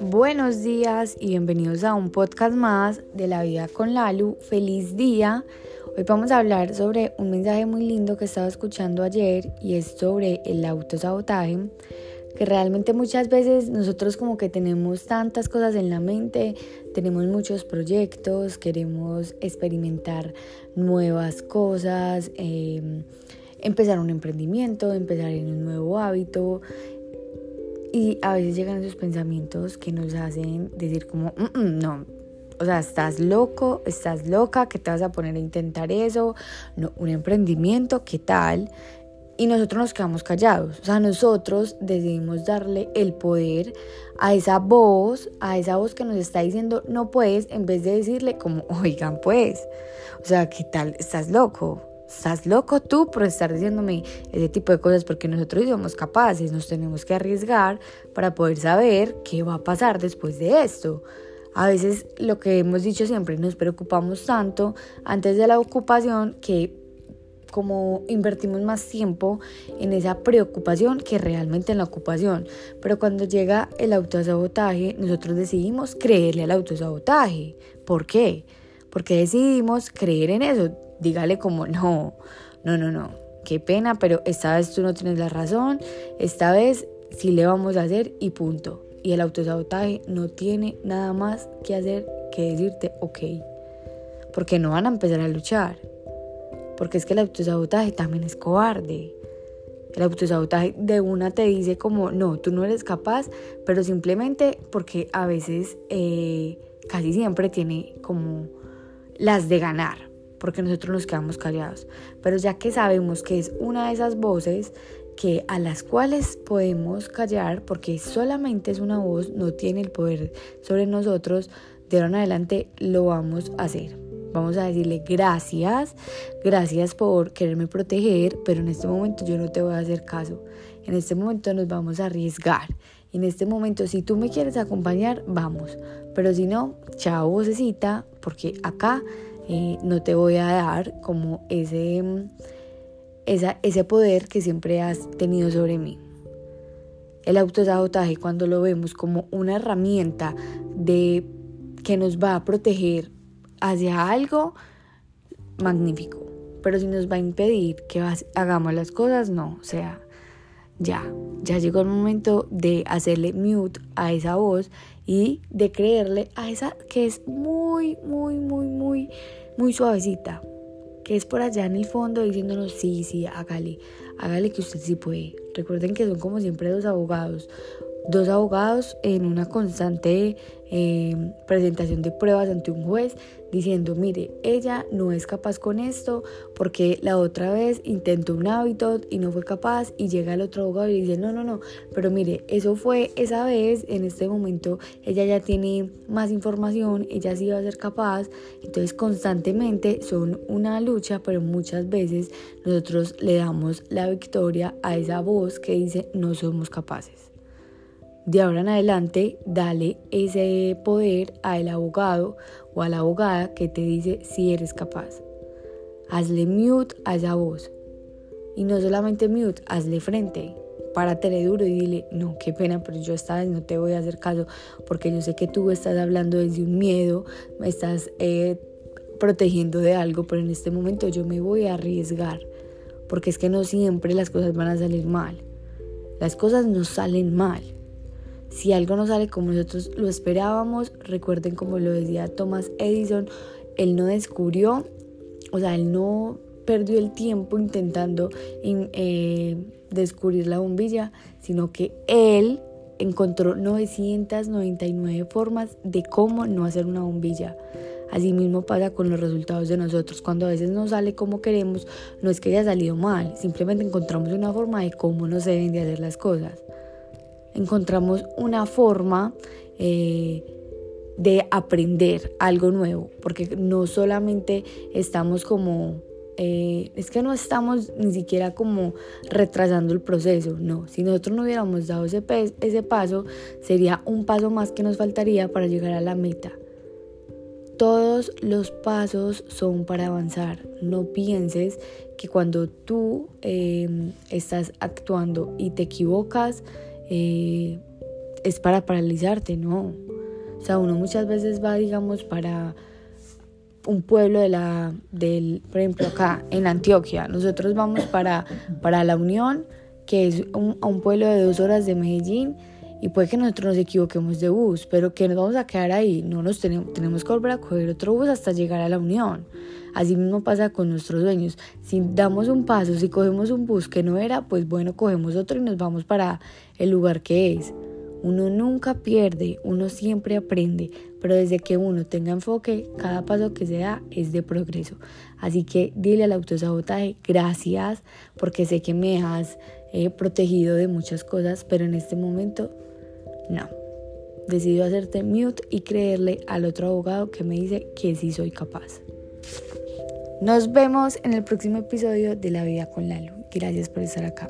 Buenos días y bienvenidos a un podcast más de la vida con Lalu. Feliz día. Hoy vamos a hablar sobre un mensaje muy lindo que estaba escuchando ayer y es sobre el autosabotaje que realmente muchas veces nosotros como que tenemos tantas cosas en la mente, tenemos muchos proyectos, queremos experimentar nuevas cosas, em, empezar un emprendimiento, empezar en un nuevo hábito. Y a veces llegan esos pensamientos que nos hacen decir como, no, o sea, estás loco, estás loca, que te vas a poner a intentar eso, no, un emprendimiento, ¿qué tal? Y nosotros nos quedamos callados, o sea, nosotros decidimos darle el poder a esa voz, a esa voz que nos está diciendo no puedes, en vez de decirle como, oigan pues, o sea, ¿qué tal? Estás loco, estás loco tú por estar diciéndome ese tipo de cosas porque nosotros somos capaces, nos tenemos que arriesgar para poder saber qué va a pasar después de esto. A veces lo que hemos dicho siempre, nos preocupamos tanto antes de la ocupación que como invertimos más tiempo en esa preocupación que realmente en la ocupación. Pero cuando llega el autosabotaje, nosotros decidimos creerle al autosabotaje. ¿Por qué? Porque decidimos creer en eso dígale como, no, no, no, no, qué pena, pero esta vez tú no tienes la razón, esta vez sí le vamos a hacer y punto. Y el autosabotaje no tiene nada más que hacer que decirte, ok, porque no van a empezar a luchar. Porque es que el autosabotaje también es cobarde. El autosabotaje de una te dice como, no, tú no eres capaz, pero simplemente porque a veces, eh, casi siempre tiene como las de ganar porque nosotros nos quedamos callados. Pero ya que sabemos que es una de esas voces que a las cuales podemos callar porque solamente es una voz, no tiene el poder sobre nosotros, de ahora en adelante lo vamos a hacer. Vamos a decirle gracias, gracias por quererme proteger, pero en este momento yo no te voy a hacer caso. En este momento nos vamos a arriesgar. En este momento, si tú me quieres acompañar, vamos. Pero si no, chao vocecita, porque acá no te voy a dar como ese, esa, ese poder que siempre has tenido sobre mí. El autosabotaje cuando lo vemos como una herramienta de que nos va a proteger hacia algo magnífico, pero si nos va a impedir que hagamos las cosas, no, o sea, ya, ya llegó el momento de hacerle mute a esa voz y de creerle a esa que es muy, muy, muy, muy, muy suavecita, que es por allá en el fondo diciéndonos, sí, sí, hágale, hágale que usted sí puede. Recuerden que son como siempre dos abogados, dos abogados en una constante eh, presentación de pruebas ante un juez diciendo, mire, ella no es capaz con esto porque la otra vez intentó un hábito y no fue capaz y llega el otro abogado y dice, no, no, no, pero mire, eso fue esa vez, en este momento ella ya tiene más información, ella sí va a ser capaz, entonces constantemente son una lucha, pero muchas veces nosotros le damos la victoria a esa voz que dice, no somos capaces de ahora en adelante dale ese poder al abogado o a la abogada que te dice si eres capaz. Hazle mute a esa voz. Y no solamente mute, hazle frente. Párate duro y dile, no, qué pena, pero yo esta vez no te voy a hacer caso porque yo sé que tú estás hablando desde un miedo, me estás eh, protegiendo de algo, pero en este momento yo me voy a arriesgar porque es que no siempre las cosas van a salir mal. Las cosas no salen mal si algo no sale como nosotros lo esperábamos, recuerden como lo decía Thomas Edison, él no descubrió, o sea, él no perdió el tiempo intentando eh, descubrir la bombilla, sino que él encontró 999 formas de cómo no hacer una bombilla. Así mismo pasa con los resultados de nosotros. Cuando a veces no sale como queremos, no es que haya salido mal, simplemente encontramos una forma de cómo no se deben de hacer las cosas encontramos una forma eh, de aprender algo nuevo, porque no solamente estamos como, eh, es que no estamos ni siquiera como retrasando el proceso, no, si nosotros no hubiéramos dado ese, ese paso, sería un paso más que nos faltaría para llegar a la meta. todos los pasos son para avanzar. No pienses que cuando tú em, estás actuando y te equivocas, eh, es para paralizarte, no. O sea, uno muchas veces va, digamos, para un pueblo de la, del, por ejemplo, acá en Antioquia. Nosotros vamos para, para La Unión, que es un, un pueblo de dos horas de Medellín y puede que nosotros nos equivoquemos de bus, pero que nos vamos a quedar ahí, no nos tenemos, tenemos que volver a coger otro bus hasta llegar a la unión. Así mismo pasa con nuestros sueños. Si damos un paso, si cogemos un bus que no era, pues bueno, cogemos otro y nos vamos para el lugar que es. Uno nunca pierde, uno siempre aprende, pero desde que uno tenga enfoque, cada paso que se da es de progreso. Así que dile al autosabotaje gracias porque sé que me has eh, protegido de muchas cosas, pero en este momento no. Decido hacerte mute y creerle al otro abogado que me dice que sí soy capaz. Nos vemos en el próximo episodio de La Vida con Lalu. Gracias por estar acá.